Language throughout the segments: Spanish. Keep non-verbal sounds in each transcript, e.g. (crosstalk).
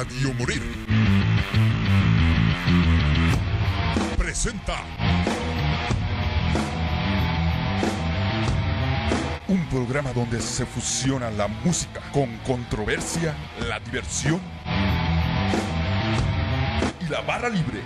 Radio Morir. Presenta. Un programa donde se fusiona la música con controversia, la diversión y la barra libre.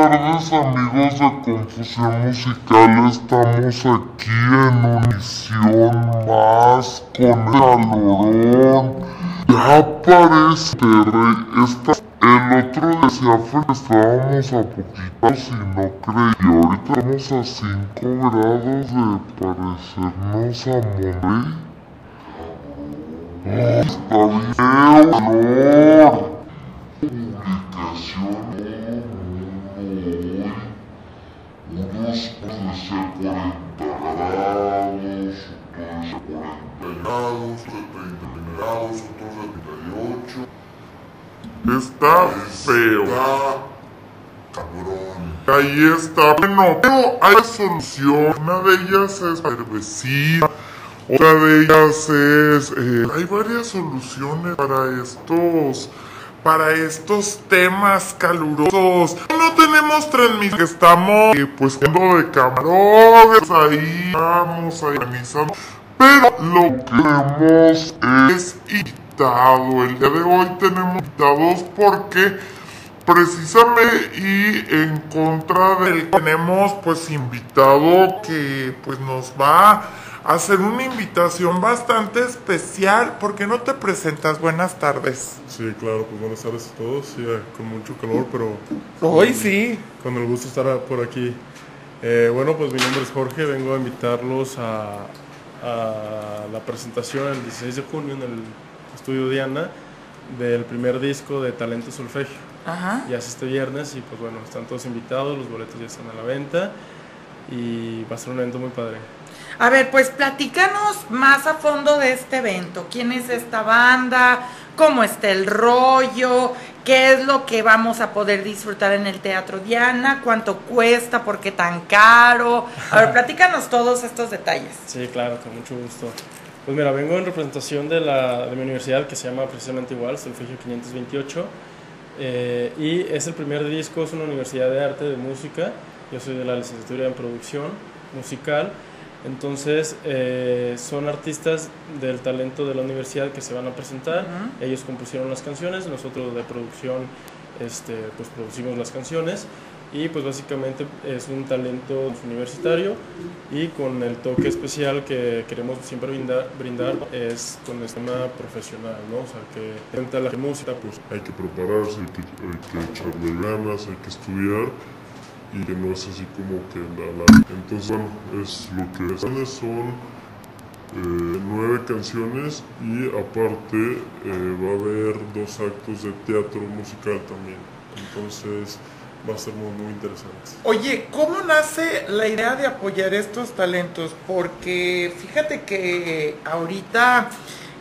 Tardes amigos de Confusión Musical, estamos aquí en una misión más con el calorón. Ya parece esta, el otro decía que estábamos a poquito si no creí, ahorita estamos a 5 grados de parecernos a Monterrey. Oh, está bien, calor. Publicación, hoy unos pueden ser 40 grados, otros de 40 grados, de 30 grados, de 38. Está feo. Está cabrón. Ahí está. Bueno, pero hay solución. Una de ellas es cervecita. Otra de ellas es... eh, hay varias soluciones para estos para estos temas calurosos. No tenemos transmisión, estamos eh, pues yendo de camarones ahí, vamos ahí organizando. Pero lo que tenemos es invitado. El día de hoy tenemos invitados porque precisamente y en contra del tenemos pues invitado que pues nos va hacer una invitación bastante especial. ¿Por qué no te presentas? Buenas tardes. Sí, claro, pues buenas tardes a todos. Sí, eh, con mucho calor, pero Hoy sí. con el gusto estar por aquí. Eh, bueno, pues mi nombre es Jorge, vengo a invitarlos a, a la presentación el 16 de junio en el estudio Diana del primer disco de Talento Solfegio. Ajá. Ya es este viernes y pues bueno, están todos invitados, los boletos ya están a la venta y va a ser un evento muy padre. A ver, pues platícanos más a fondo de este evento. ¿Quién es esta banda? ¿Cómo está el rollo? ¿Qué es lo que vamos a poder disfrutar en el Teatro Diana? ¿Cuánto cuesta? ¿Por qué tan caro? A ver, (laughs) platícanos todos estos detalles. Sí, claro, con mucho gusto. Pues mira, vengo en representación de, la, de mi universidad que se llama precisamente igual, Solfegio 528. eh, y es el primer disco, es una universidad de arte, de música. Yo soy de la licenciatura en producción musical. Entonces, eh, son artistas del talento de la universidad que se van a presentar. Ellos compusieron las canciones, nosotros de producción este, pues producimos las canciones. Y pues básicamente es un talento universitario y con el toque especial que queremos siempre brindar, brindar es con el tema profesional, ¿no? O sea, que frente a la música, pues Hay que prepararse, hay que, hay que echarle ganas, hay que estudiar y que no es así como que la, Entonces, bueno, es lo que es. Son eh, nueve canciones y aparte eh, va a haber dos actos de teatro musical también. entonces va a ser muy, muy interesante. Oye, ¿cómo nace la idea de apoyar estos talentos? Porque fíjate que ahorita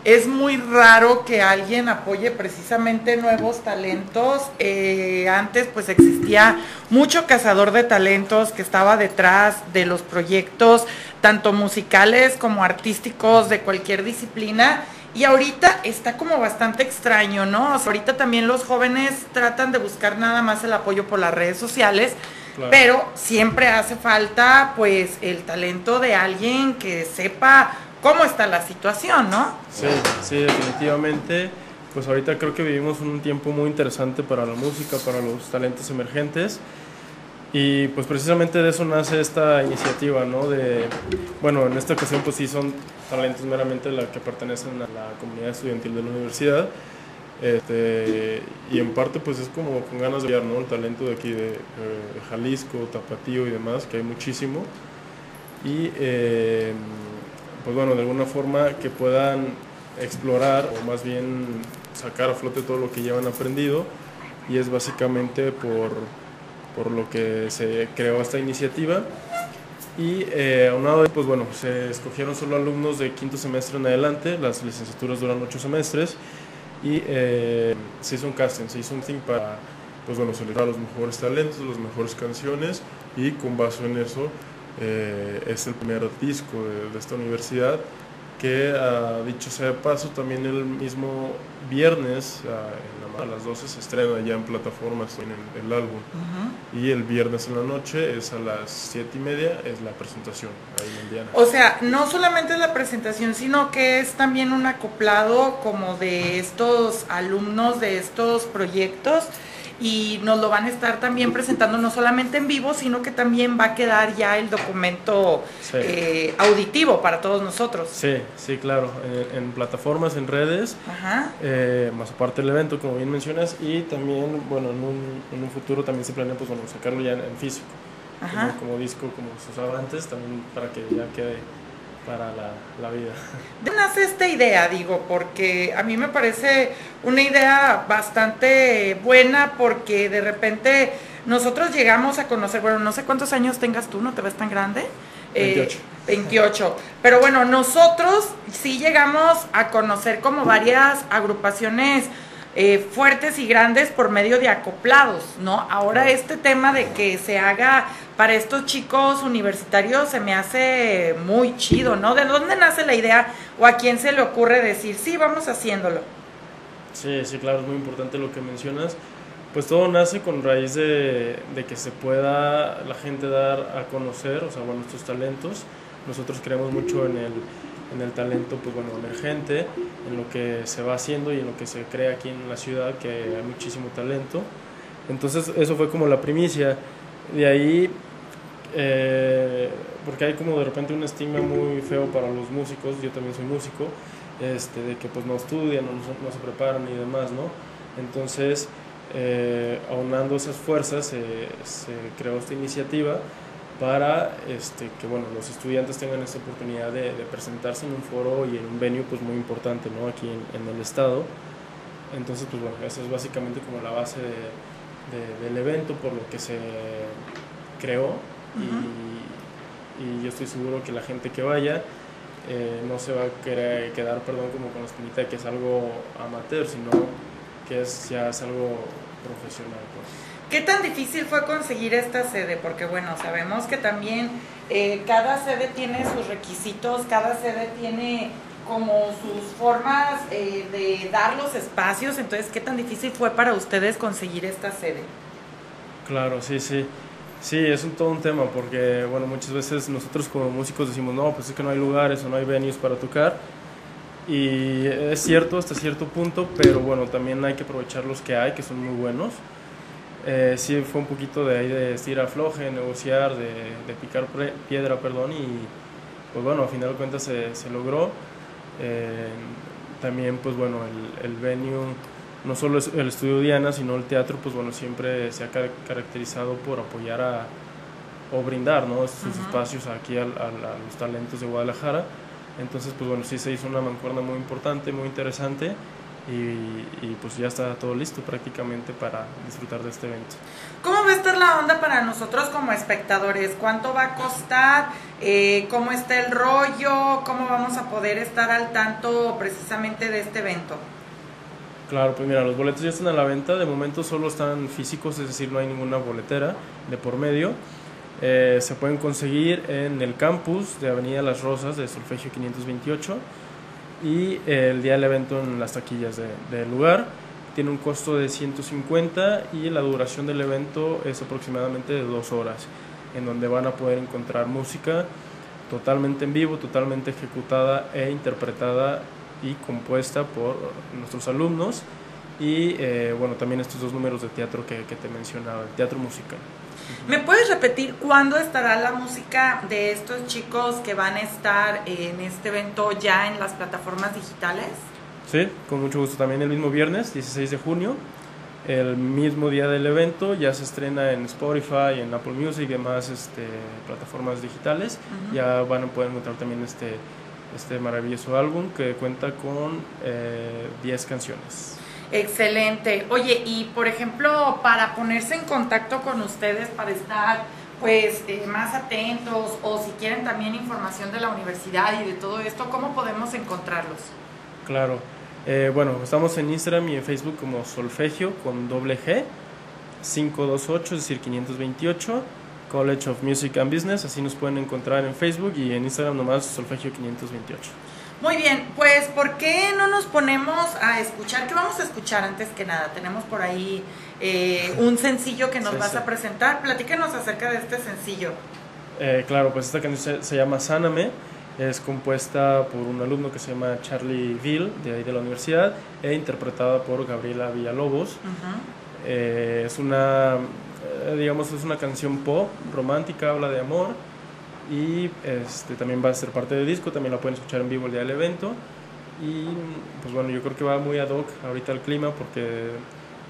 es muy raro que alguien apoye precisamente nuevos talentos. Eh, antes pues existía mucho cazador de talentos que estaba detrás de los proyectos, tanto musicales como artísticos de cualquier disciplina. Y ahorita está como bastante extraño, ¿no? O sea, ahorita también los jóvenes tratan de buscar nada más el apoyo por las redes sociales, Claro. pero siempre hace falta pues el talento de alguien que sepa cómo está la situación, ¿no? Sí, sí, definitivamente. Pues ahorita creo que vivimos un tiempo muy interesante para la música, para los talentos emergentes. Y pues precisamente de eso nace esta iniciativa, ¿no? De, bueno, en esta ocasión pues sí son talentos meramente la que pertenecen a la comunidad estudiantil de la universidad. Este, y en parte pues es como con ganas de ver, ¿no? El talento de aquí de, eh, Jalisco, Tapatío y demás, que hay muchísimo. Y eh, pues bueno, de alguna forma que puedan explorar o más bien sacar a flote todo lo que llevan aprendido. Y es básicamente por, por lo que se creó esta iniciativa. Y eh, aunado a pues bueno, se escogieron solo alumnos de quinto semestre en adelante, las licenciaturas duran ocho semestres. Y eh, se hizo un casting, se hizo un thing para pues bueno, los mejores talentos, las mejores canciones y con base en eso eh, es el primer disco de, de esta universidad que ah, dicho sea de paso también el mismo viernes ah, en la ma- a las 12 se estrena ya en plataformas en el, el álbum y el viernes en la noche es a las 7 y media es la presentación ahí en Diana. O sea, no solamente es la presentación, sino que es también un acoplado como de estos alumnos de estos proyectos y nos lo van a estar también presentando no solamente en vivo, sino que también va a quedar ya el documento Sí. eh, auditivo para todos nosotros. Sí, sí, claro, en, en plataformas, en redes, Ajá. eh, más aparte del evento, como bien mencionas, y también, bueno, en un, en un futuro también se planea, pues, bueno, sacarlo ya en, en físico, Ajá. como, como disco, como se usaba antes, también para que ya quede para la, la vida. ¿De dónde nace esta idea? Digo, porque a mí me parece una idea bastante buena porque de repente nosotros llegamos a conocer, bueno, no sé cuántos años tengas tú, no te ves tan grande. 28. Eh, 28. Pero bueno, nosotros sí llegamos a conocer como varias agrupaciones eh, fuertes y grandes por medio de acoplados, ¿no? Ahora este tema de que se haga para estos chicos universitarios se me hace muy chido, ¿no? ¿De dónde nace la idea o a quién se le ocurre decir, sí, vamos haciéndolo? Sí, sí, claro, es muy importante lo que mencionas. Pues todo nace con raíz de, de que se pueda la gente dar a conocer, o sea, bueno, estos talentos. Nosotros creemos mucho en el, en el talento pues bueno, emergente, en lo que se va haciendo y en lo que se crea aquí en la ciudad, que hay muchísimo talento. Entonces eso fue como la primicia. De ahí, eh, porque hay como de repente un estigma muy feo para los músicos, yo también soy músico, este, de que pues no estudian, no, no se preparan y demás, ¿no? Entonces, eh, aunando esas fuerzas, se creó esta iniciativa para este, que bueno, los estudiantes tengan esta oportunidad de, presentarse en un foro y en un venue pues, muy importante ¿no? aquí en, el estado. Entonces, pues bueno, esa es básicamente como la base de, del evento por lo que se creó y, y, yo estoy seguro que la gente que vaya eh, no se va a querer, quedar perdón, como con la espinita que es algo amateur, sino que es, ya es algo profesional. Pues. ¿Qué tan difícil fue conseguir esta sede? Porque bueno, sabemos que también eh, cada sede tiene sus requisitos, cada sede tiene como sus formas eh, de dar los espacios, entonces, ¿qué tan difícil fue para ustedes conseguir esta sede? Claro, sí, sí. Sí, es un, todo un tema porque, bueno, muchas veces nosotros como músicos decimos, no, pues es que no hay lugares o no hay venues para tocar. Y es cierto hasta cierto punto, pero bueno, también hay que aprovechar los que hay, que son muy buenos. Eh, sí fue un poquito de ahí de estirar afloje, negociar, de, de picar piedra, perdón, y pues bueno, a final de cuentas se, se logró. Eh, también, pues bueno, el, el, venue, no solo el estudio Diana, sino el teatro, pues bueno, siempre se ha caracterizado por apoyar a, o brindar, ¿no? Sus espacios aquí a, a, los talentos de Guadalajara. Entonces, pues bueno, sí se hizo una mancuerna muy importante, muy interesante y, pues ya está todo listo prácticamente para disfrutar de este evento. ¿Cómo va a estar la onda para nosotros como espectadores? ¿Cuánto va a costar? Eh, ¿Cómo está el rollo? ¿Cómo vamos a poder estar al tanto precisamente de este evento? Claro, pues mira, los boletos ya están a la venta, de momento solo están físicos, es decir, no hay ninguna boletera de por medio. Eh, se pueden conseguir en el campus de Avenida Las Rosas de Solfegio 528 y el día del evento en las taquillas del lugar. Tiene un costo de 150 y la duración del evento es aproximadamente de dos horas, en donde van a poder encontrar música totalmente en vivo, totalmente ejecutada e interpretada y compuesta por nuestros alumnos y eh, bueno, también estos dos números de teatro que, que te mencionaba, el teatro musical. ¿Me puedes repetir cuándo estará la música de estos chicos que van a estar en este evento ya en las plataformas digitales? Sí, con mucho gusto. También el mismo viernes, 16 de junio, el mismo día del evento, ya se estrena en Spotify, en Apple Music y demás este, plataformas digitales. Ya van a poder encontrar también este, este maravilloso álbum que cuenta con 10 eh, canciones. Excelente. Oye, y por ejemplo, para ponerse en contacto con ustedes, para estar pues eh, más atentos o si quieren también información de la universidad y de todo esto, ¿cómo podemos encontrarlos? Claro. Eh, bueno, estamos en Instagram y en Facebook como Solfegio con doble G 528, es decir, 528, College of Music and Business, así nos pueden encontrar en Facebook y en Instagram nomás Solfegio 528. Muy bien, pues ¿por qué no nos ponemos a escuchar? ¿Qué vamos a escuchar antes que nada? Tenemos por ahí eh, un sencillo que nos vas a presentar. Platícanos acerca de este sencillo. Eh, claro, pues esta canción se, llama Sáname. Es compuesta por un alumno que se llama Charlie Ville, de ahí de la universidad, e interpretada por Gabriela Villalobos. Eh, es una, digamos, es una canción pop, romántica, habla de amor. Y este, también va a ser parte del disco, también la pueden escuchar en vivo el día del evento. Y pues bueno, yo creo que va muy ad hoc ahorita el clima porque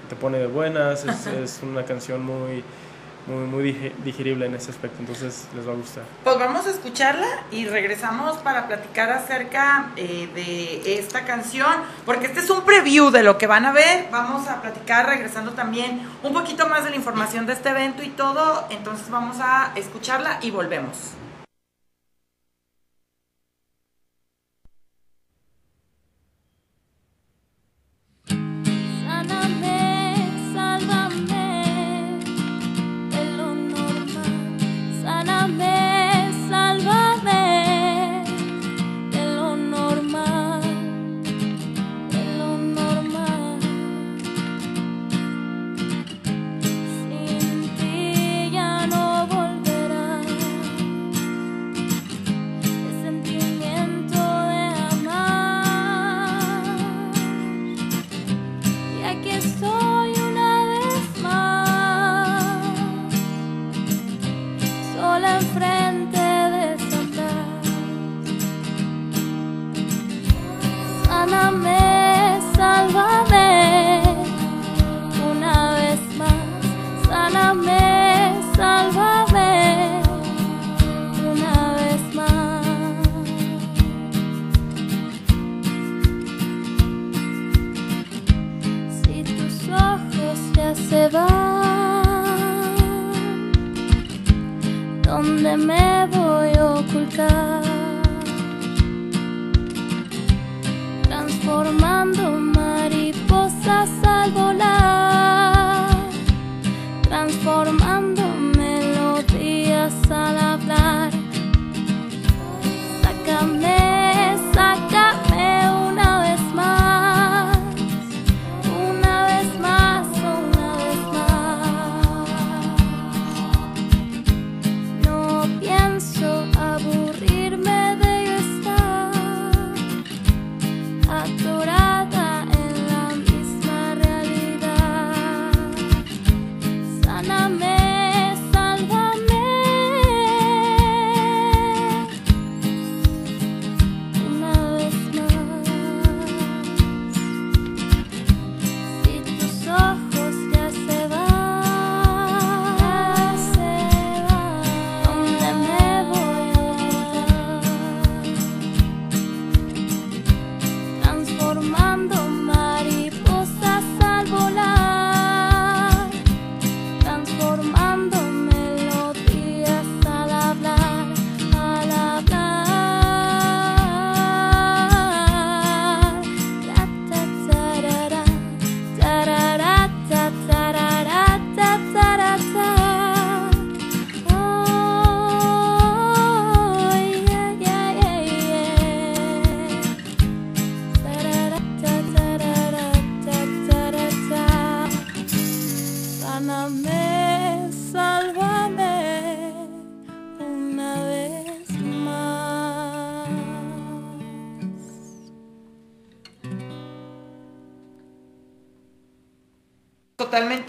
te pone de buenas, es, (laughs) es una canción muy muy, muy digerible en ese aspecto, entonces les va a gustar. Pues vamos a escucharla y regresamos para platicar acerca eh, de esta canción, porque este es un preview de lo que van a ver, vamos a platicar regresando también un poquito más de la información de este evento y todo, entonces vamos a escucharla y volvemos.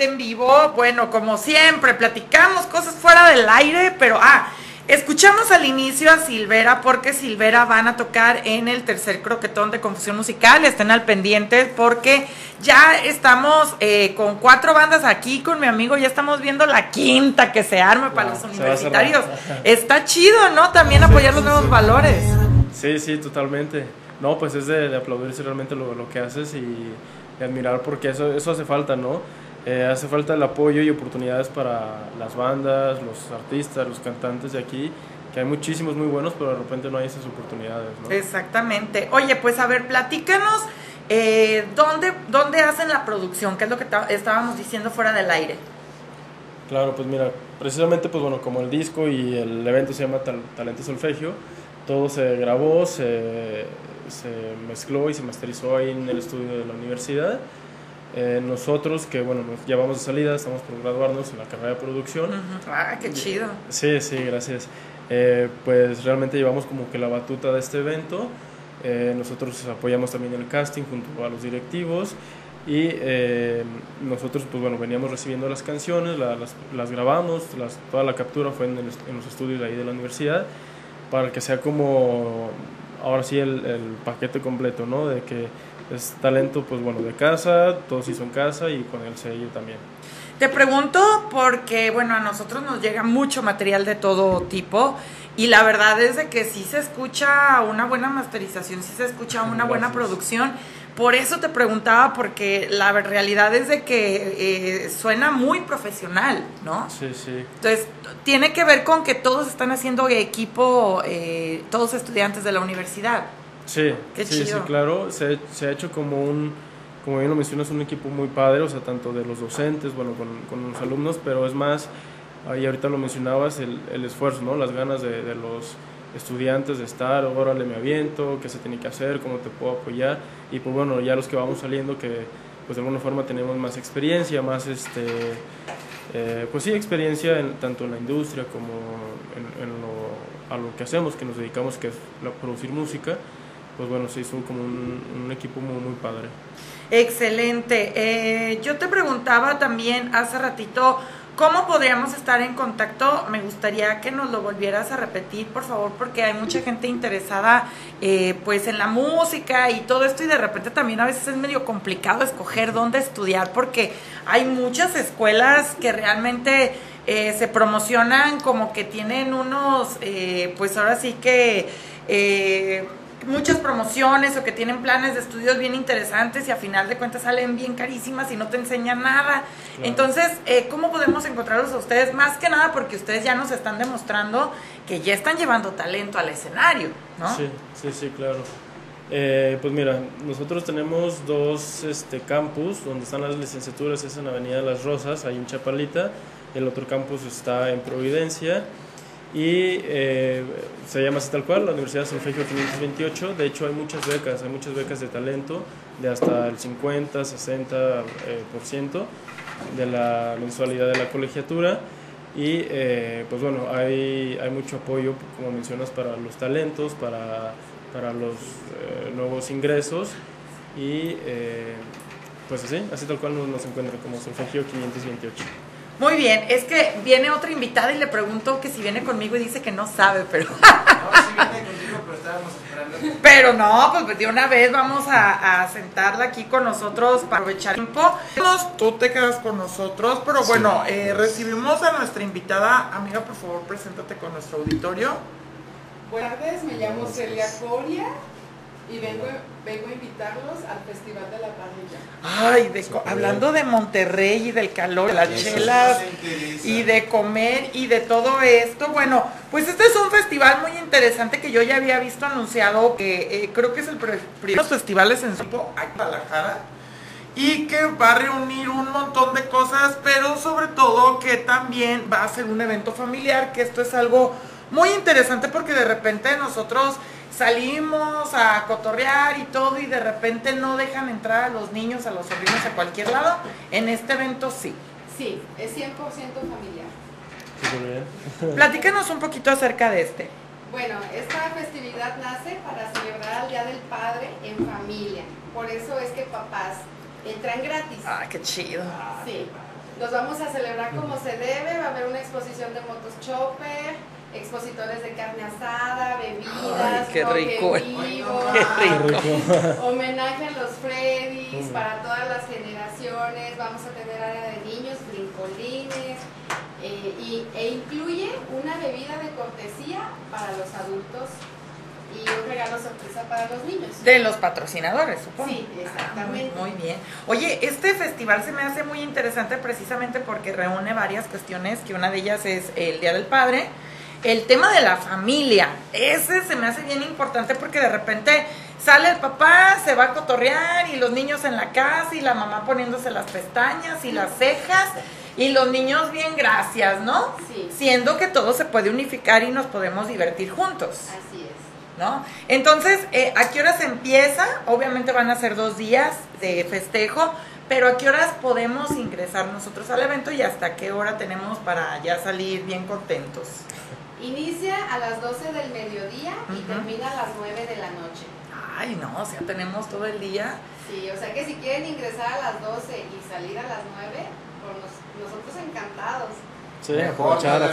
En vivo. Bueno, como siempre, platicamos cosas fuera del aire, pero ah, escuchamos al inicio a Silvera porque Silvera van a tocar en el tercer croquetón de confusión musical. Estén al pendiente porque ya estamos eh, con cuatro bandas aquí con mi amigo. Ya estamos viendo la quinta que se arme para los universitarios. (laughs) Está chido, ¿no? También apoyar los nuevos valores. Sí, sí, totalmente. No, pues es de, aplaudirse realmente lo, lo que haces y, admirar porque eso, eso hace falta, ¿no? Eh, hace falta el apoyo y oportunidades para las bandas, los artistas, los cantantes de aquí, que hay muchísimos muy buenos, pero de repente no hay esas oportunidades. ¿no? Exactamente. Oye, pues a ver, platícanos, eh, ¿dónde, ¿dónde hacen la producción? ¿Qué es lo que estábamos diciendo fuera del aire? Claro, pues mira, precisamente pues bueno, como el disco y el evento se llama Talento Solfegio, todo se grabó, se, se mezcló y se masterizó ahí en el estudio de la universidad eh, nosotros, que bueno, ya vamos de salida, estamos por graduarnos en la carrera de producción. Ah, qué chido. Sí, sí, gracias. Eh, pues realmente llevamos como que la batuta de este evento. Eh, nosotros apoyamos también el casting junto a los directivos y nosotros pues bueno veníamos recibiendo las canciones, las, las, grabamos, las, toda la captura fue en, en, los estudios de ahí de la universidad para que sea como ahora sí el, el paquete completo, ¿no? De que es talento, pues bueno, de casa, todo se hizo en casa y con el sello también. Te pregunto porque, bueno, a nosotros nos llega mucho material de todo tipo y la verdad es de que sí se escucha una buena masterización, sí se escucha una buena producción. Por eso te preguntaba, porque la realidad es de que eh, suena muy profesional, ¿no? Sí, sí. Entonces, tiene que ver con que todos están haciendo equipo, eh, todos estudiantes de la universidad. Sí, Qué sí, sí, claro. Se, se ha hecho como un, como bien lo mencionas, un equipo muy padre, o sea, tanto de los docentes, bueno, con, con los alumnos, pero es más, ahí ahorita lo mencionabas, el, el esfuerzo, ¿no? Las ganas de, de los estudiantes de estar, órale, me aviento, qué se tiene que hacer, cómo te puedo apoyar, y pues bueno, ya los que vamos saliendo que pues de alguna forma tenemos más experiencia, más este, eh, pues sí, experiencia en, tanto en la industria como en, en lo, a lo que hacemos, que nos dedicamos, que es la- producir música, pues bueno, se hizo como un, equipo muy, muy padre. Excelente. Eh, yo te preguntaba también hace ratito cómo podríamos estar en contacto. Me gustaría que nos lo volvieras a repetir, por favor, porque hay mucha gente interesada, eh, pues, en la música y todo esto y de repente también a veces es medio complicado escoger dónde estudiar porque hay muchas escuelas que realmente eh, se promocionan como que tienen unos, eh, pues ahora sí que eh, muchas promociones o que tienen planes de estudios bien interesantes y a final de cuentas salen bien carísimas y no te enseñan nada. Claro. Entonces, eh, ¿cómo podemos encontrarlos a ustedes? Más que nada porque ustedes ya nos están demostrando que ya están llevando talento al escenario, ¿no? Sí, sí, sí, claro. Eh, pues mira, nosotros tenemos dos este, campus donde están las licenciaturas, es en Avenida Las Rosas, ahí en Chapalita, el otro campus está en Providencia y eh, se llama así tal cual, la Universidad Solfegio 528, de hecho hay muchas becas, hay muchas becas de talento de hasta el 50, 60% eh, por ciento de la mensualidad de la colegiatura. Y eh, pues bueno, hay, hay mucho apoyo, como mencionas, para los talentos, para, para los nuevos ingresos. Y pues así, así tal cual nos, nos encuentra como Solfegio 528. Muy bien, es que viene otra invitada y le pregunto que si viene conmigo y dice que no sabe, pero... No, sí viene contigo, pero estábamos esperando. Pero no, pues de una vez vamos a, a sentarla aquí con nosotros para aprovechar el tiempo. Tú te quedas con nosotros, pero bueno, eh, recibimos a nuestra invitada. Amiga, por favor, preséntate con nuestro auditorio. Buenas tardes, me llamo Celia Coria y vengo, vengo a invitarlos al Festival de la Parrilla. Ay, de co- hablando de Monterrey y del calor, de las chelas y de comer y de todo esto. Bueno, pues este es un festival muy interesante que yo ya había visto anunciado, que eh, creo que es el primer festivales en su tipo aquí en Guadalajara y que va a reunir un montón de cosas, pero sobre todo que también va a ser un evento familiar, que esto es algo muy interesante porque de repente nosotros salimos a cotorrear y todo y de repente no dejan entrar a los niños, a los sobrinos a cualquier lado. En este evento sí. Sí, es 100% familiar. (laughs) Platícanos un poquito acerca de este. Bueno, esta festividad nace para celebrar el Día del Padre en familia. Por eso es que papás entran gratis. Ah, qué chido. Sí, los vamos a celebrar como se debe. Va a haber una exposición de motos chopper, expositores de carne asada, Ay, qué rico. vivo, (laughs) Qué rico. homenaje a los Freddys para todas las generaciones. Vamos a tener área de niños, brincolines eh, y, e incluye una bebida de cortesía para los adultos y un regalo sorpresa para los niños. De los patrocinadores, supongo. Sí, exactamente. Muy bien. Oye, este festival se me hace muy interesante precisamente porque reúne varias cuestiones, que una de ellas es el Día del Padre, el tema de la familia. Ese se me hace bien importante porque de repente sale el papá, se va a cotorrear y los niños en la casa y la mamá poniéndose las pestañas y las cejas y los niños bien gracias, ¿no? Sí. Siendo que todo se puede unificar y nos podemos divertir juntos. Así es. ¿no? Entonces, eh, ¿a qué horas empieza? Obviamente van a ser dos días de festejo, pero ¿a qué horas podemos ingresar nosotros al evento y hasta qué hora tenemos para ya salir bien contentos? Inicia a las 12 del mediodía y termina a las 9 de la noche. Ay, no, o sea, tenemos todo el día. Sí, o sea que si quieren ingresar a las 12 y salir a las 9, por nos- nosotros encantados. Sí.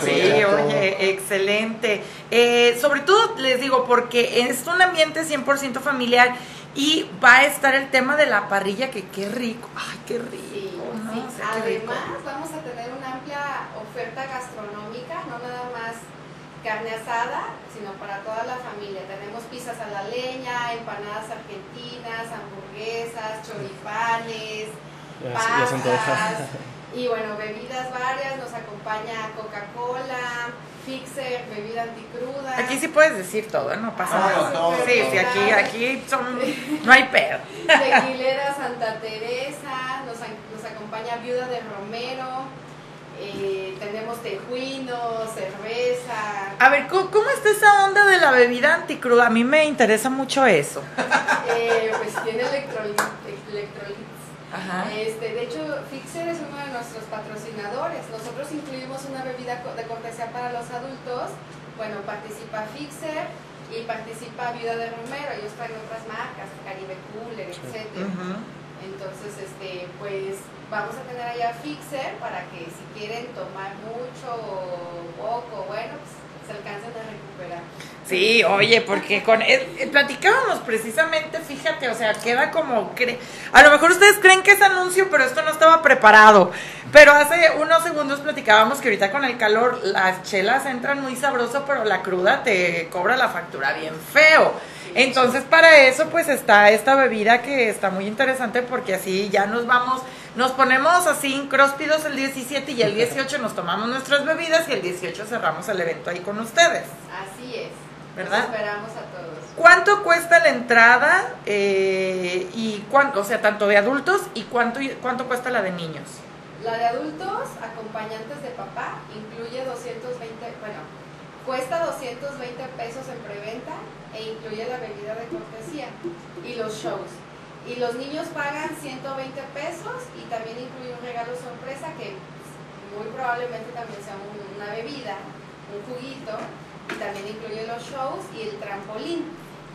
Sí, oye, excelente. Eh, sobre todo les digo porque es un ambiente 100% familiar Y va a estar el tema de la parrilla, que qué rico. Ay, qué rico. Sí, ¿no? sí. O sea, qué rico. Además, vamos a tener una amplia oferta gastronómica, no nada más carne asada, sino para toda la familia. Tenemos pizzas a la leña, empanadas argentinas, hamburguesas, choripanes, Ya, ya pastas (laughs) y bueno, bebidas varias. Nos acompaña Coca-Cola, Fixer, bebida anticruda. Aquí sí puedes decir todo, ¿eh? no pasa Ah, nada. todo, Sí, sí, aquí, aquí son, (laughs) no hay pedo. Tequilera Santa Teresa, nos, nos acompaña Viuda de Romero, eh, tenemos tejuino, cerveza, A ver, ¿cómo, cómo está esa onda de la bebida anticruda? A mí me interesa mucho eso. (laughs) eh, pues tiene electrolit, electrolitos. Ajá. Este, de hecho, Fixer es uno de nuestros patrocinadores. Nosotros incluimos una bebida de cortesía para los adultos. Bueno, participa Fixer y participa Viuda de Romero. Ellos traen otras marcas, Caribe Cooler. Ujú. Entonces, este, pues vamos a tener allá Fixer para que si quieren tomar mucho o poco, bueno, pues se alcancen a recuperar. Sí, oye, porque con eh, eh, platicábamos precisamente, fíjate, o sea, queda como cre- a lo mejor ustedes creen que es anuncio, pero esto no estaba preparado. Pero hace unos segundos platicábamos que ahorita con el calor las chelas entran muy sabroso, pero la cruda te cobra la factura bien feo. Entonces, para eso pues está esta bebida que está muy interesante porque así ya nos vamos, nos ponemos así incróspidos el 17 y el 18 nos tomamos nuestras bebidas y el 18 cerramos el evento ahí con ustedes. Así es. ¿Verdad? Los esperamos a todos. ¿Cuánto cuesta la entrada? eh, y cuánto, o sea, tanto de adultos y cuánto, cuánto cuesta la de niños. La de adultos, acompañantes de papá, incluye 220, bueno, cuesta 220 pesos en preventa e incluye la bebida de cortesía y los shows. Y los niños pagan 120 pesos y también incluye un regalo sorpresa que muy probablemente también sea un- una bebida, un juguito, y también incluye los shows y el trampolín.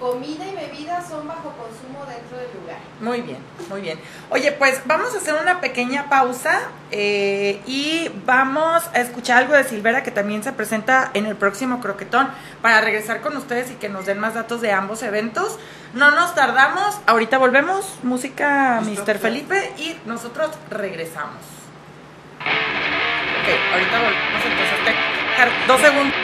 Comida y bebida son bajo consumo dentro del lugar. Muy bien, muy bien. Oye, pues vamos a hacer una pequeña pausa eh, y vamos a escuchar algo de Silvera que también se presenta en el próximo croquetón para regresar con ustedes y que nos den más datos de ambos eventos. No nos tardamos, ahorita volvemos, música Mr. Felipe y nosotros regresamos. Ok, ahorita volvemos entonces. te- Dos segundos.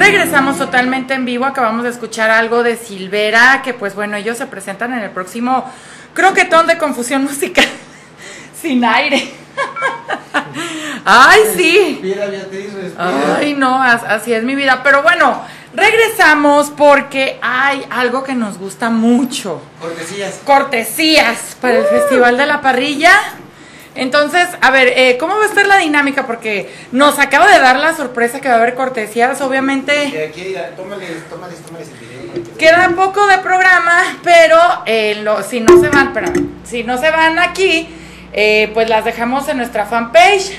Regresamos totalmente en vivo, acabamos de escuchar algo de Silvera, que pues bueno, ellos se presentan en el próximo croquetón de confusión musical (laughs) sin aire. (laughs) Ay, sí. Ay, no, as- así es mi vida. Pero bueno, regresamos porque hay algo que nos gusta mucho. Cortesías. Cortesías para el Festival de la Parrilla. Entonces, a ver, eh, ¿cómo va a estar la dinámica? Porque nos acaba de dar la sorpresa que va a haber cortesías, obviamente. Aquí, tómales, tómales, tómales el video. Queda poco de programa, pero eh, lo- si no se van, espérame, si no se van aquí, eh, pues las dejamos en nuestra fanpage.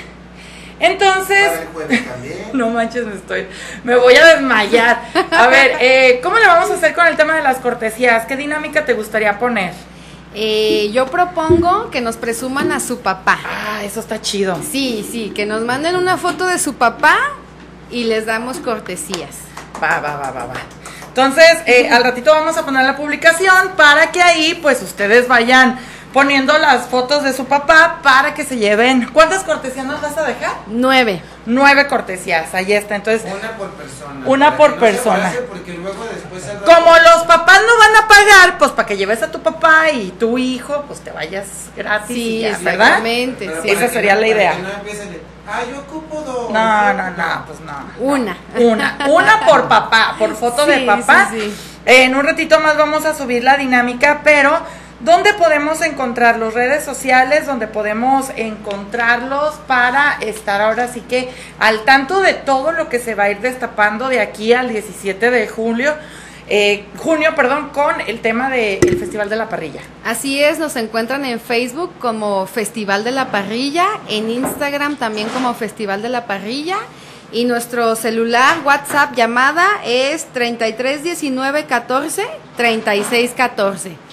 Entonces, Para el jueves también. (laughs) no manches, me estoy, me voy a desmayar. A ver, eh, ¿cómo le vamos a hacer con el tema de las cortesías? ¿Qué dinámica te gustaría poner? Eh, yo propongo que nos presuman a su papá. Ah, eso está chido. Sí, sí, que nos manden una foto de su papá y les damos cortesías. Va, va, va, va, va. Entonces, eh, al ratito vamos a poner la publicación para que ahí, pues, ustedes vayan poniendo las fotos de su papá para que se lleven. ¿Cuántas cortesías nos vas a dejar? Nueve. Nueve cortesías, ahí está. Entonces, Una por persona. Una para por no persona. pase, porque luego después al rato- como los papás no van a pagar, pues para que lleves a tu papá y tu hijo, pues te vayas gratis, y Sí, ya, ¿verdad? exactamente. Pero sí. Esa sería no- la idea. que no empiecen de, ah, yo ocupo dos. No, no, no, pues no. Una. Una, una por papá, por foto de papá. sí, sí. En un ratito más vamos a subir la dinámica, pero ¿dónde podemos encontrar los redes sociales? Donde podemos encontrarlos para estar ahora sí que al tanto de todo lo que se va a ir destapando de aquí al 17 de julio, eh, junio, perdón, con el tema del Festival de la Parrilla. Así es, nos encuentran en Facebook como Festival de la Parrilla, en Instagram también como Festival de la Parrilla y nuestro celular WhatsApp llamada es 3319 14 36 14.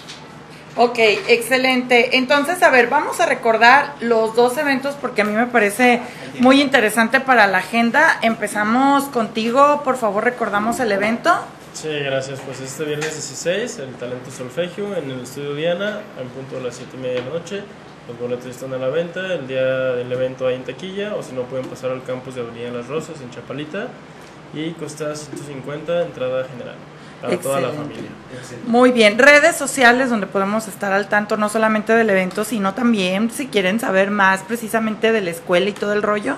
Ok, excelente. Entonces, a ver, vamos a recordar los dos eventos porque a mí me parece muy interesante para la agenda. Empezamos contigo, por favor, recordamos el evento. Sí, gracias. Pues este viernes 16, el talento solfegio en el estudio Diana, en punto de las 7 y media de la noche. Los boletos están a la venta. El día del evento hay en taquilla, o si no, pueden pasar al campus de Avenida Las Rosas en Chapalita. Y cuesta 150 entrada general para toda la Excelente. familia. Muy bien, redes sociales donde podemos estar al tanto no solamente del evento, sino también si quieren saber más precisamente de la escuela y todo el rollo.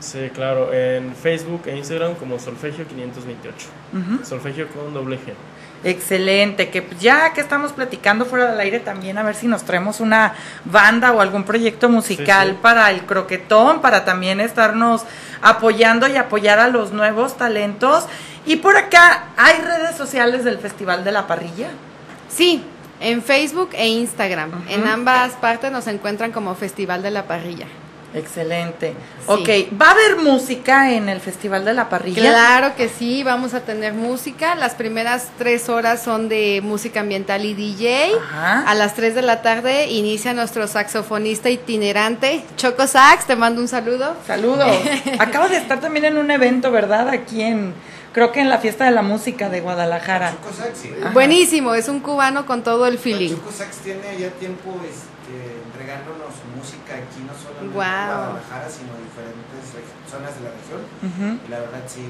Sí, claro, en Facebook e Instagram como Solfegio 528. Ujú. Solfegio con doble G. Excelente, que pues, ya que estamos platicando fuera del aire también a ver si nos traemos una banda o algún proyecto musical Sí, sí. para el croquetón, para también estarnos apoyando y apoyar a los nuevos talentos. Y por acá, ¿hay redes sociales del Festival de la Parrilla? Sí, en Facebook e Instagram. En ambas partes nos encuentran como Festival de la Parrilla. Excelente. Sí. Ok, ¿va a haber música en el Festival de la Parrilla? Claro que sí, vamos a tener música. Las primeras tres horas son de música ambiental y DJ. Ajá. A las 3 de la tarde inicia nuestro saxofonista itinerante, Choco Sax. Te mando un saludo. Saludos. (laughs) Acaba de estar también en un evento, ¿verdad? Aquí en, creo que en la fiesta de la música de Guadalajara. Choco Sax, sí. Ajá. Buenísimo, es un cubano con todo el feeling. Choco Sax tiene ya tiempo este, entregándonos música aquí, no solo en. Guadalajara, sino en diferentes zonas de la región. Y la verdad, sí.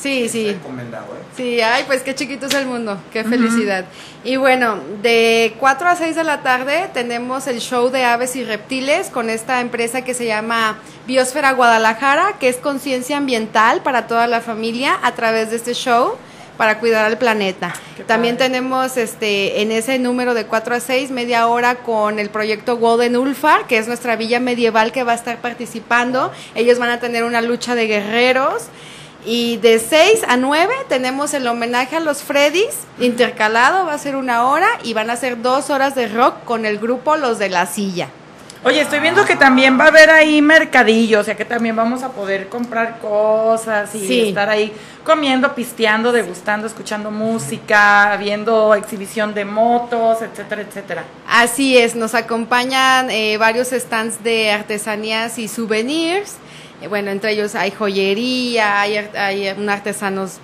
Sí, es sí. recomendado, ¿eh? Sí, ay, pues qué chiquito es el mundo, qué felicidad. Y bueno, de 4 a 6 de la tarde tenemos el show de aves y reptiles con esta empresa que se llama Biosfera Guadalajara, que es conciencia ambiental para toda la familia a través de este show para cuidar al planeta. Qué También padre. tenemos este en ese número de 4 a 6 media hora con el proyecto Golden Ulfar, que es nuestra villa medieval que va a estar participando. Ellos van a tener una lucha de guerreros. Y de 6 a 9 tenemos el homenaje a los Freddys, intercalado, va a ser una hora y van a ser dos horas de rock con el grupo Los de la Silla. Oye, estoy viendo que también va a haber ahí mercadillo, o sea que también vamos a poder comprar cosas y Sí. estar ahí comiendo, pisteando, degustando, escuchando música, viendo exhibición de motos, etcétera, etcétera. Así es, nos acompañan eh, varios stands de artesanías y souvenirs. Eh, bueno, entre ellos hay joyería, hay, hay un artesanos,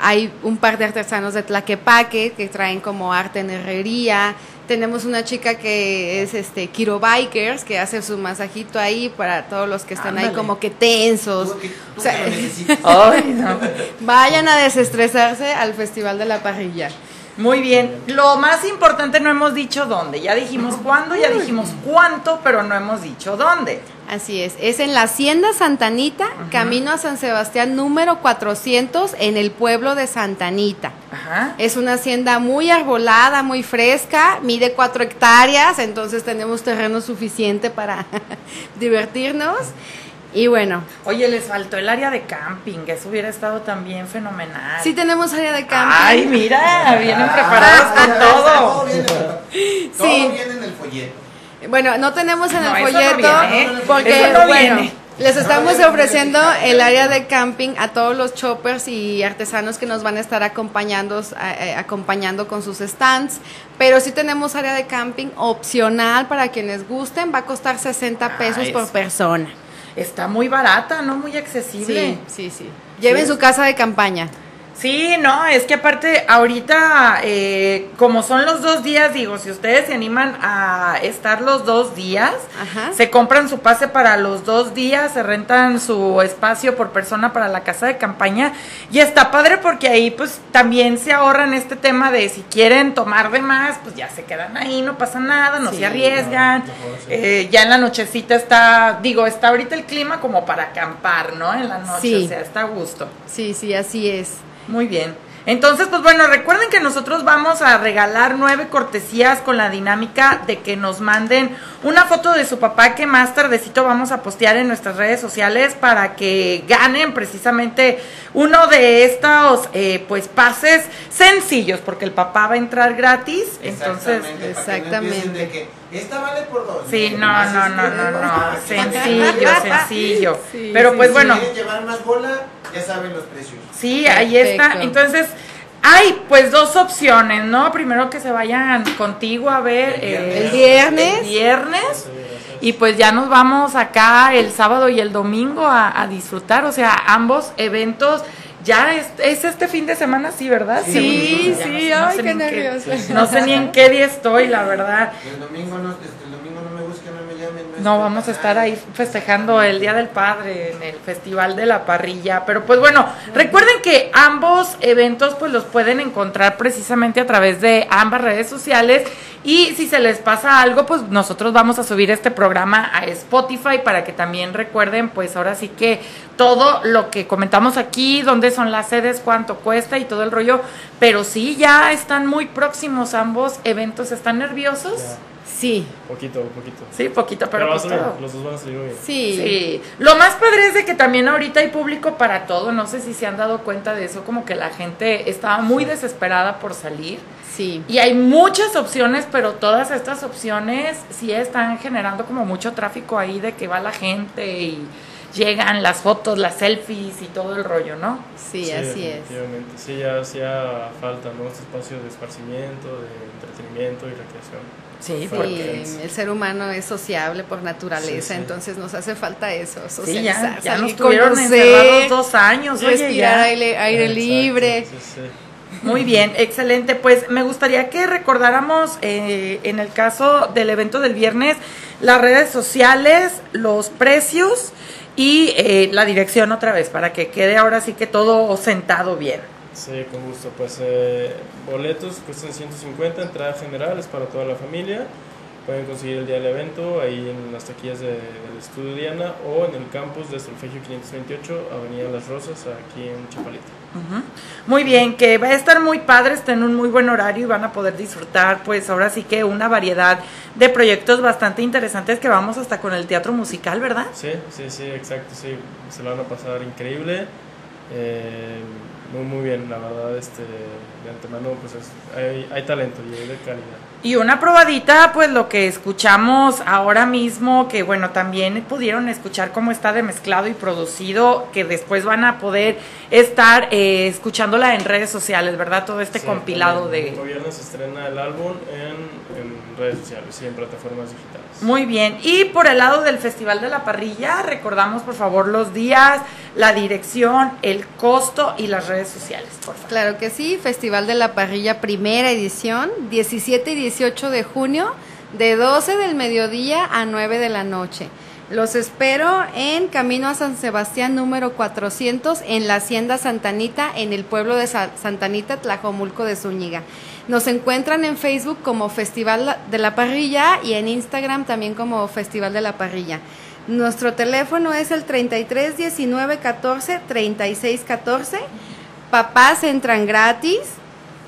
hay un par de artesanos de Tlaquepaque que traen como arte en herrería. Tenemos una chica que es este Kiro Bikers que hace su masajito ahí para todos los que están ahí como que tensos. Tú que- tú O sea, que lo necesitas. (laughs) Ay, no. vayan a desestresarse al Festival de la Parrilla. Muy bien. Lo más importante no hemos dicho dónde. Ya dijimos cuándo, ya dijimos cuánto, pero no hemos dicho dónde. Así es, es en la Hacienda Santanita, camino a San Sebastián número 400 en el pueblo de Santanita. Ajá. Es una hacienda muy arbolada, muy fresca, mide cuatro hectáreas, entonces tenemos terreno suficiente para (laughs) divertirnos. Y bueno, Oye, les faltó el área de camping, eso hubiera estado también fenomenal. sí tenemos área de camping. Ay, mira, vienen preparados con Ah, Todo todo. viene, todo Sí. viene en el folleto. Bueno, no tenemos en No, el eso no folleto viene, ¿eh? porque Eso no bueno, viene. les estamos ofreciendo el área de camping a todos los choppers y artesanos que nos van a estar acompañando eh, acompañando con sus stands, pero sí tenemos área de camping opcional para quienes gusten, va a costar 60 pesos Ah, por persona. Está muy barata, ¿no? Muy accesible. Sí, sí, sí. Lleven su casa de campaña. Sí, no, es que aparte ahorita, eh, como son los dos días, digo, si ustedes se animan a estar los dos días, Ajá. se compran su pase para los dos días, se rentan su espacio por persona para la casa de campaña y está padre porque ahí pues también se ahorran este tema de si quieren tomar de más, pues ya se quedan ahí, no pasa nada, no Sí. se arriesgan. Sí. Eh, ya en la nochecita está, digo, está ahorita el clima como para acampar, ¿no? En la noche, Sí. o sea, está a gusto. Sí, sí, así es. Muy bien. Entonces, pues bueno, recuerden que nosotros vamos a regalar nueve cortesías con la dinámica de que nos manden una foto de su papá que más tardecito vamos a postear en nuestras redes sociales para que ganen precisamente uno de estos, eh, pues, pases sencillos, porque el papá va a entrar gratis. Entonces, Exactamente. Esta vale por dos. sí, no, no, no, no, (laughs) no, sencillo, (laughs) sencillo. Sí, Pero sí, pues sí. bueno. Si quieren llevar más bola, ya saben los precios. Sí, ahí está. Entonces, hay pues dos opciones, ¿no? Primero que se vayan contigo a ver El eh, viernes. el viernes. Y pues ya nos vamos acá el sábado y el domingo a, a disfrutar. O sea, ambos eventos. Ya es, es este fin de semana, sí, ¿verdad? Sí, sí, no- no ay, sé qué ni en nerviosa. no sé ni en qué día estoy, la verdad. El domingo no, este, el domingo no me busquen, no vamos a estar ahí festejando el Día del Padre en el Festival de la Parrilla. Pero pues bueno, recuerden que ambos eventos pues los pueden encontrar precisamente a través de ambas redes sociales. Y si se les pasa algo, pues nosotros vamos a subir este programa a Spotify para que también recuerden pues ahora sí que todo lo que comentamos aquí, dónde son las sedes, cuánto cuesta y todo el rollo. Pero sí, ya están muy próximos ambos eventos. ¿Están nerviosos? Sí, Poquito, poquito. Sí, poquito, pero, pues todo. los dos van a salir muy bien. sí. Sí, lo más padre es de que también ahorita hay público para todo, no sé si se han dado cuenta de eso, como que la gente estaba muy desesperada por salir Sí. y hay muchas opciones, pero todas estas opciones sí están generando como mucho tráfico ahí de que va la gente y llegan las fotos, las selfies y todo el rollo, ¿no? Sí, así es. Sí, ya hacía falta, ¿no? Este espacio de esparcimiento, de entretenimiento y recreación. Sí, Sí, porque el ser humano es sociable por naturaleza, Sí, entonces nos hace falta eso, sí, socializar, ya, ya salir, nos tuvieron conocer, encerrados dos años, oye, respirar ya. aire, aire Exacto, libre. Sí, sí. Muy bien, excelente. Pues me gustaría que recordáramos eh, en el caso del evento del viernes las redes sociales, los precios y eh, la dirección otra vez para que quede ahora sí que todo sentado bien. Sí, con gusto. Pues eh, boletos cuestan 150, entrada general es para toda la familia. Pueden conseguir el día del evento ahí en las taquillas de- del estudio Diana o en el campus de Solfegio 528, Avenida Las Rosas, aquí en Chapalita. Ujú. Muy bien, que va a estar muy padre, está en un muy buen horario y van a poder disfrutar pues ahora sí que una variedad de proyectos bastante interesantes que vamos hasta con el teatro musical, ¿verdad? Sí, sí, sí, exacto, sí. Se lo van a pasar increíble. eh, muy, muy bien, la verdad, este, de antemano, pues es- hay, hay talento y hay de calidad. Y una probadita, pues lo que escuchamos ahora mismo, que bueno, también pudieron escuchar cómo está de mezclado y producido, que después van a poder estar eh, escuchándola en redes sociales, ¿verdad? Todo este Sí, compilado de... El viernes se estrena el álbum en, en redes sociales y en plataformas digitales. Muy bien. Y por el lado del Festival de la Parrilla, recordamos por favor los días, la dirección, el costo y las redes sociales, por favor. Claro que sí, Festival de la Parrilla, primera edición, 17 y 18 de junio, de 12 del mediodía a 9 de la noche. Los espero en Camino a San Sebastián número 400 en la Hacienda Santanita, en el pueblo de Sa- Santanita, Tlajomulco de Zúñiga. Nos encuentran en Facebook como Festival de la Parrilla y en Instagram también como Festival de la Parrilla. Nuestro teléfono es el 33 19 14 36 14. Papás entran gratis.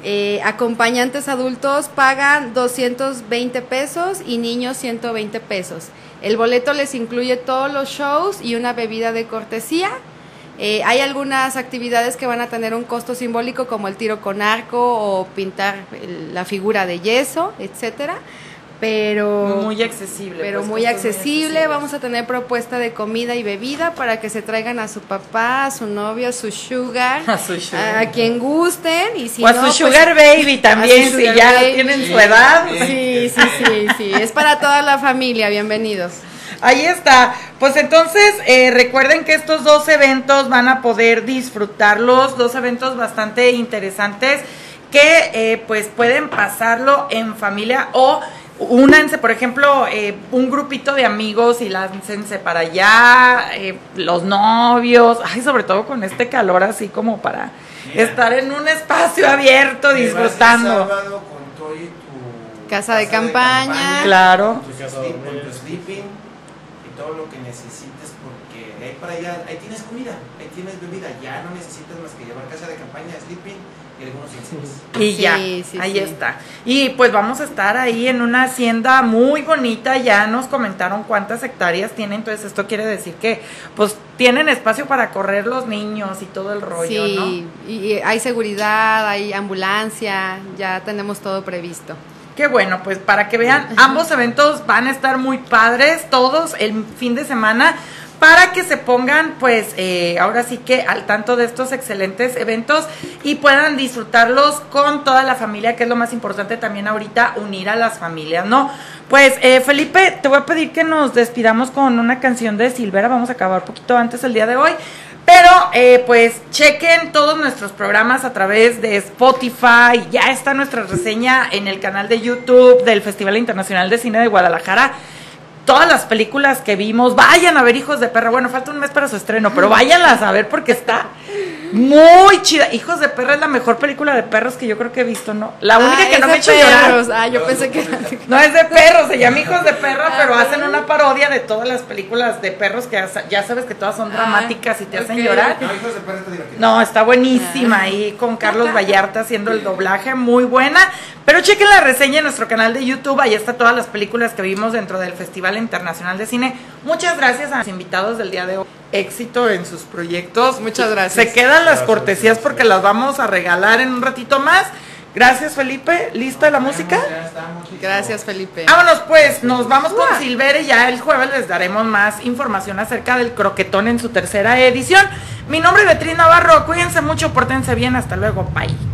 eh, acompañantes adultos pagan 220 pesos y niños 120 pesos. El boleto les incluye todos los shows y una bebida de cortesía. Eh, hay algunas actividades que van a tener un costo simbólico como el tiro con arco o pintar la figura de yeso, etcétera. Pero Muy accesible. pero pues, muy accesible. Vamos a tener propuesta de comida y bebida para que se traigan a su papá, a su novio, a su sugar, (laughs) A su sugar. a quien gusten y si o a no, su pues, sugar baby también, a si ya baby. tienen su edad. Sí, sí, sí, sí. Es para toda la familia. Bienvenidos. Ahí está. Pues entonces, eh, recuerden que estos dos eventos van a poder disfrutarlos, dos eventos bastante interesantes que eh, pues pueden pasarlo en familia o únanse, por ejemplo, eh, un grupito de amigos y láncense para allá, eh, los novios, ay, sobre todo con este calor así como para estar en un espacio abierto Te vas el disfrutando. sábado con todo y tu Casa de campaña. Claro. con tu, Tu casa sleep- dormir. con tu sleeping y todo lo que necesites porque de ahí para allá, ahí tienes comida, ahí tienes bebida, ya no necesitas más que llevar casa de campaña, sleeping algunos insectos. Y Sí, ya, sí, ahí sí. está. Y pues vamos a estar ahí en una hacienda muy bonita, ya nos comentaron cuántas hectáreas tiene, entonces esto quiere decir que pues tienen espacio para correr los niños y todo el rollo, Sí, ¿no? y, y hay seguridad, hay ambulancia, ya tenemos todo previsto. Qué bueno, pues para que vean, ambos eventos van a estar muy padres, todos el fin de semana, para que se pongan, pues, eh, ahora sí que al tanto de estos excelentes eventos y puedan disfrutarlos con toda la familia, que es lo más importante también ahorita, unir a las familias, ¿no? Pues, eh, Felipe, te voy a pedir que nos despidamos con una canción de Silvera, vamos a acabar poquito antes el día de hoy. Pero eh, pues chequen todos nuestros programas a través de Spotify. Ya está nuestra reseña en el canal de YouTube del Festival Internacional de Cine de Guadalajara. Todas las películas que vimos, vayan a ver Hijos de Perra. Bueno, falta un mes para su estreno, pero váyanlas a ver porque está muy chida. Hijos de Perra es la mejor película de perros que yo creo que he visto, ¿no? La única Ah, que no me ha hecho llorar. Ah, yo pensé que No es de perros, se llama Hijos de Perra, Ah, pero hacen una parodia de todas las películas de perros que ya- sabes que todas son Ah, dramáticas y te hacen llorar. No, hijos de perra está divertido. No, está buenísima ahí con Carlos Vallarta haciendo el doblaje, muy buena. Pero chequen la reseña en nuestro canal de YouTube, ahí está todas las películas que vimos dentro del Festival Internacional de Cine. Muchas gracias a los invitados del día de hoy. Éxito en sus proyectos. Muchas gracias. Se quedan las Gracias, cortesías gracias. porque las vamos a regalar en un ratito más. Gracias Felipe, ¿lista la música? Ya estamos. Gracias, Felipe. Vámonos pues, nos vamos con Silver y ya el jueves les daremos más información acerca del croquetón en su tercera edición. Mi nombre es Beatriz Navarro, cuídense mucho, pórtense bien, hasta luego, bye.